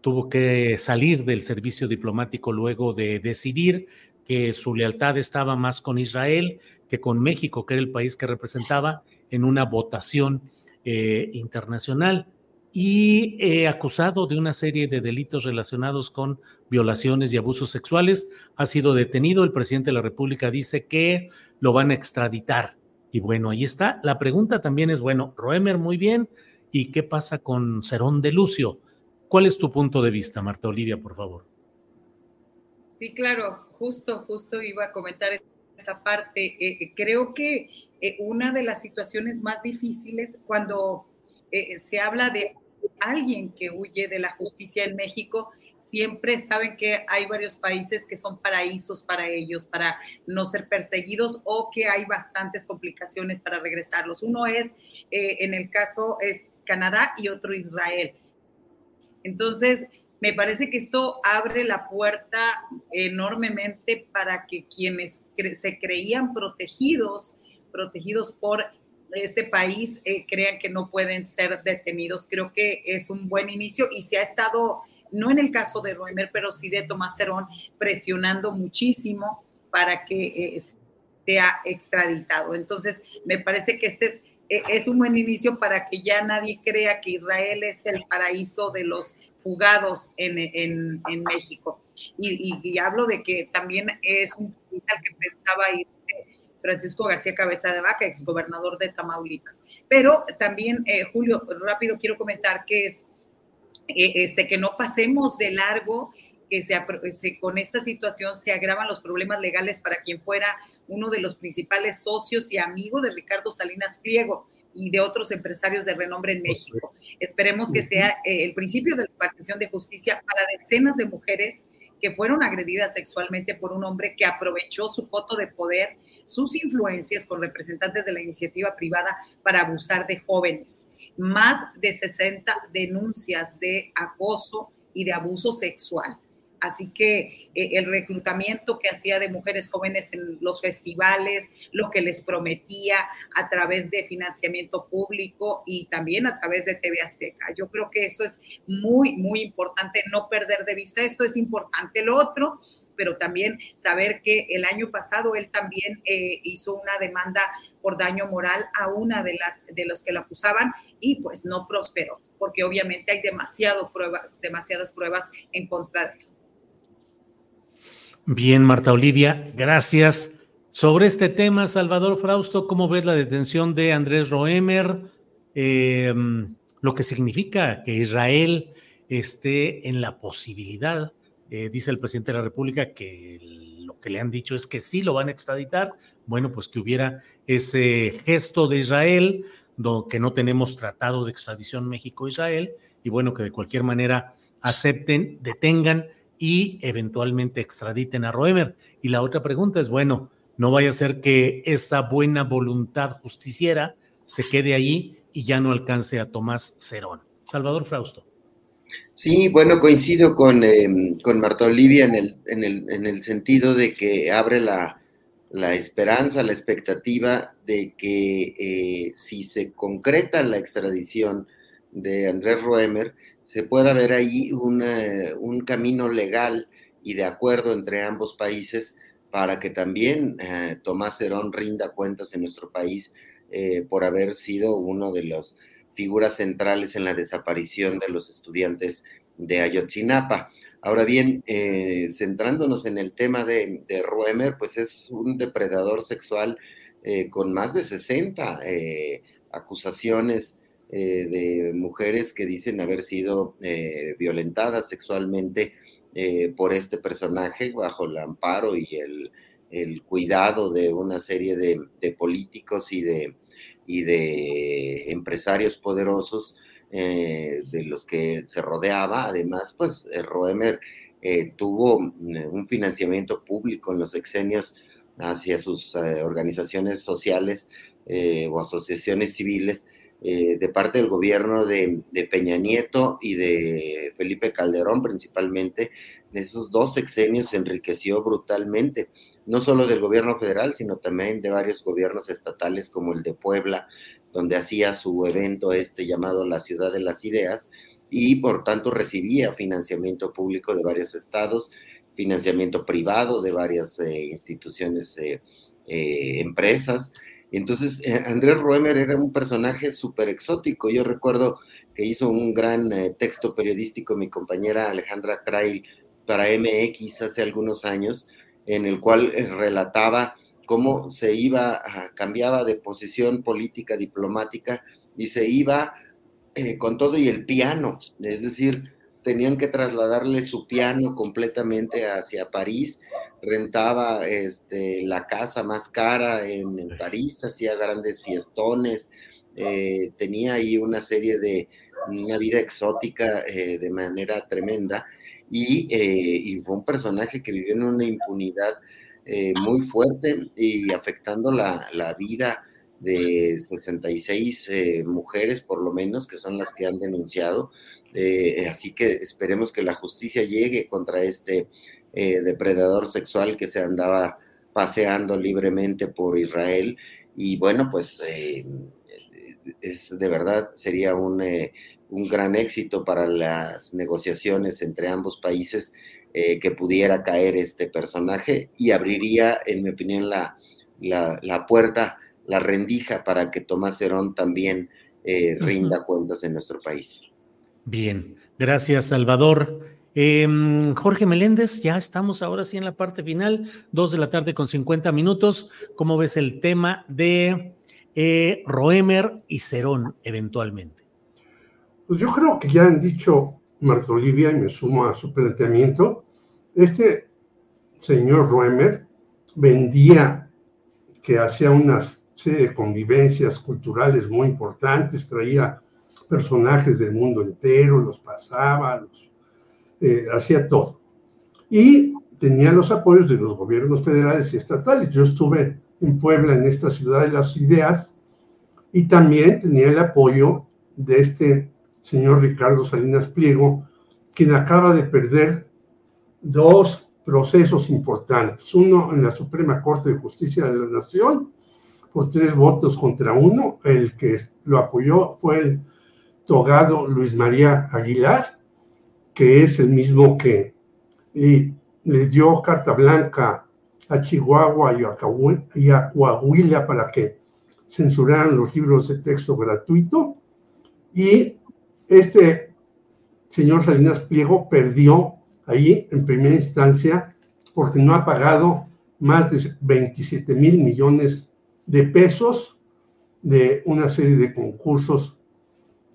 tuvo que salir del servicio diplomático luego de decidir que su lealtad estaba más con Israel que con México, que era el país que representaba en una votación eh, internacional y acusado de una serie de delitos relacionados con violaciones y abusos sexuales, ha sido detenido. El presidente de la República dice que lo van a extraditar. Y bueno, ahí está. La pregunta también es, bueno, Roemer, muy bien. ¿Y qué pasa con Cerón de Lucio? ¿Cuál es tu punto de vista, Marta Olivia, por favor? Sí, claro, justo, justo iba a comentar esa parte. Eh, eh, creo que eh, una de las situaciones más difíciles cuando se habla de alguien que huye de la justicia en México siempre saben que hay varios países que son paraísos para ellos, para no ser perseguidos o que hay bastantes complicaciones para regresarlos. Uno es, en el caso, es Canadá y otro Israel. Entonces, me parece que esto abre la puerta enormemente para que quienes se creían protegidos, protegidos por este país, eh, crean que no pueden ser detenidos. Creo que es un buen inicio y se ha estado no en el caso de Roemer, pero sí de Tomás Cerón, presionando muchísimo para que eh, sea extraditado. Entonces, me parece que este es, es un buen inicio para que ya nadie crea que Israel es el paraíso de los fugados en, México. Y, hablo de que también es un país al que pensaba ir Francisco García Cabeza de Vaca, exgobernador de Tamaulipas. Pero también, eh, Julio, rápido quiero comentar que es eh, este, que no pasemos de largo, que se, con esta situación se agravan los problemas legales para quien fuera uno de los principales socios y amigos de Ricardo Salinas Pliego y de otros empresarios de renombre en México. Esperemos que sea eh, el principio de la partición de justicia para decenas de mujeres que fueron agredidas sexualmente por un hombre que aprovechó su coto de poder, sus influencias con representantes de la iniciativa privada para abusar de jóvenes. Más de 60 denuncias de acoso y de abuso sexual. Así que eh, el reclutamiento que hacía de mujeres jóvenes en los festivales, lo que les prometía a través de financiamiento público y también a través de TV Azteca. Yo creo que eso es muy, muy importante, no perder de vista. Esto es importante. Lo otro, pero también saber que el año pasado él también eh, hizo una demanda por daño moral a una de las de los que lo acusaban y pues no prosperó, porque obviamente hay demasiado pruebas, demasiadas pruebas en contra de él. Bien, Marta Olivia, gracias. Sobre este tema, Salvador Frausto, ¿cómo ves la detención de Andrés Roemer? Em, lo que significa que Israel esté en la posibilidad, eh, dice el presidente de la República, que lo que le han dicho es que sí lo van a extraditar. Bueno, pues que hubiera ese gesto de Israel, que no tenemos tratado de extradición México-Israel, y bueno, que de cualquier manera acepten, detengan y eventualmente extraditen a Roemer. Y la otra pregunta es, bueno, no vaya a ser que esa buena voluntad justiciera se quede ahí y ya no alcance a Tomás Cerón. Salvador Frausto. Sí, bueno, coincido con, em, con Marta Olivia en el, en, el, en el, sentido de que abre la la esperanza, la expectativa de que eh, si se concreta la extradición de Andrés Roemer, se pueda ver ahí un camino legal y de acuerdo entre ambos países para que también eh, Tomás Herón rinda cuentas en nuestro país eh, por haber sido uno de las figuras centrales en la desaparición de los estudiantes de Ayotzinapa. Ahora bien, eh, centrándonos en el tema de, de, Roemer, pues es un depredador sexual con más de 60 acusaciones de mujeres que dicen haber sido violentadas sexualmente eh, por este personaje bajo el amparo y el, cuidado de una serie de, políticos y de, y de empresarios poderosos eh, de los que se rodeaba. Además, pues eh, Roemer tuvo un financiamiento público en los exenios hacia sus organizaciones sociales o asociaciones civiles de parte del gobierno de, Peña Nieto y de Felipe Calderón principalmente, en esos dos sexenios se enriqueció brutalmente, no solo del gobierno federal, sino también de varios gobiernos estatales como el de Puebla, donde hacía su evento este llamado La Ciudad de las Ideas y por tanto recibía financiamiento público de varios estados, financiamiento privado de varias eh, instituciones, eh, eh, empresas. Entonces, Andrés Roemer era un personaje súper exótico. Yo recuerdo que hizo un gran texto periodístico mi compañera Alejandra Krail para MX hace algunos años, en el cual eh, relataba cómo se iba, cambiaba de posición política, diplomática, y se iba eh, con todo y el piano, es decir, tenían que trasladarle su piano completamente hacia París, rentaba este, la casa más cara en, París, hacía grandes fiestones, eh, tenía ahí una serie de, una vida exótica de manera tremenda, eh, y, fue un personaje que vivió en una impunidad eh, muy fuerte y afectando la, vida de 66 eh, mujeres, por lo menos, que son las que han denunciado. así que esperemos que la justicia llegue contra este depredador sexual que se andaba paseando libremente por Israel. Y bueno, pues es de verdad sería un un gran éxito para las negociaciones entre ambos países eh, que pudiera caer este personaje y abriría, en mi opinión, la, la, puerta, la rendija para que Tomás Herón también eh, rinda cuentas en nuestro país. Bien, gracias Salvador. Em, Jorge Meléndez, ya estamos ahora sí en la parte final, dos de la tarde con 50 minutos. ¿Cómo ves el tema de eh, Roemer y Cerón eventualmente? Pues yo creo que ya han dicho Marta Olivia, y me sumo a su planteamiento, este señor Roemer vendía que hacía una serie de convivencias culturales muy importantes, traía personajes del mundo entero, los pasaba, los, eh, hacía todo. Y tenía los apoyos de los gobiernos federales y estatales. Yo estuve en Puebla, en esta ciudad de las ideas, y también tenía el apoyo de este señor Ricardo Salinas Pliego, quien acaba de perder dos procesos importantes. Uno en la Suprema Corte de Justicia de la Nación, por tres votos contra uno. El que lo apoyó fue el togado Luis María Aguilar, que es el mismo que le dio carta blanca a Chihuahua y a Coahuila para que censuraran los libros de texto gratuito. Y este señor Salinas Pliego perdió ahí en primera instancia porque no ha pagado más de 27 mil millones de pesos de una serie de concursos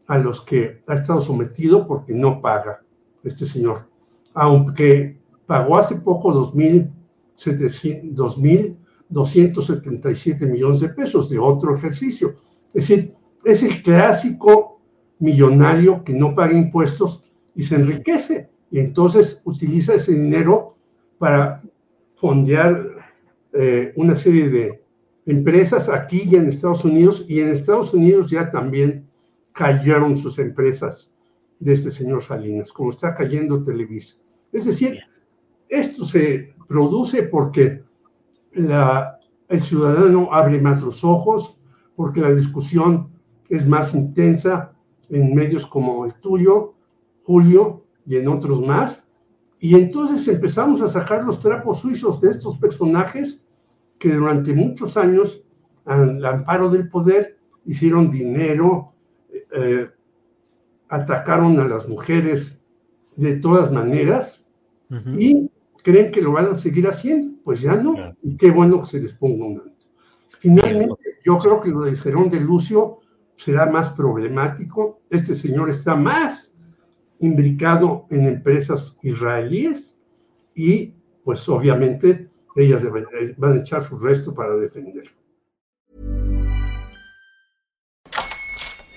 a los que ha estado sometido porque no paga este señor. Aunque pagó hace poco 2.277 millones de pesos de otro ejercicio. Es decir, es el clásico millonario que no paga impuestos y se enriquece. Y entonces utiliza ese dinero para fondear eh, una serie de empresas aquí y en Estados Unidos. Y en Estados Unidos ya también cayeron sus empresas de este señor Salinas, como está cayendo Televisa. Es decir, esto se produce porque la el ciudadano abre más los ojos porque la discusión es más intensa en medios como el tuyo, Julio, y en otros más. Y entonces empezamos a sacar los trapos suizos de estos personajes que durante muchos años, al amparo del poder, hicieron dinero, eh, atacaron a las mujeres de todas maneras y creen que lo van a seguir haciendo. Pues ya no, y qué bueno que se les ponga un alto. Finalmente, yo creo que lo de Gerón de Lucio será más problemático. Este señor está más imbricado en empresas israelíes y pues obviamente ellas van a echar su resto para defenderlo.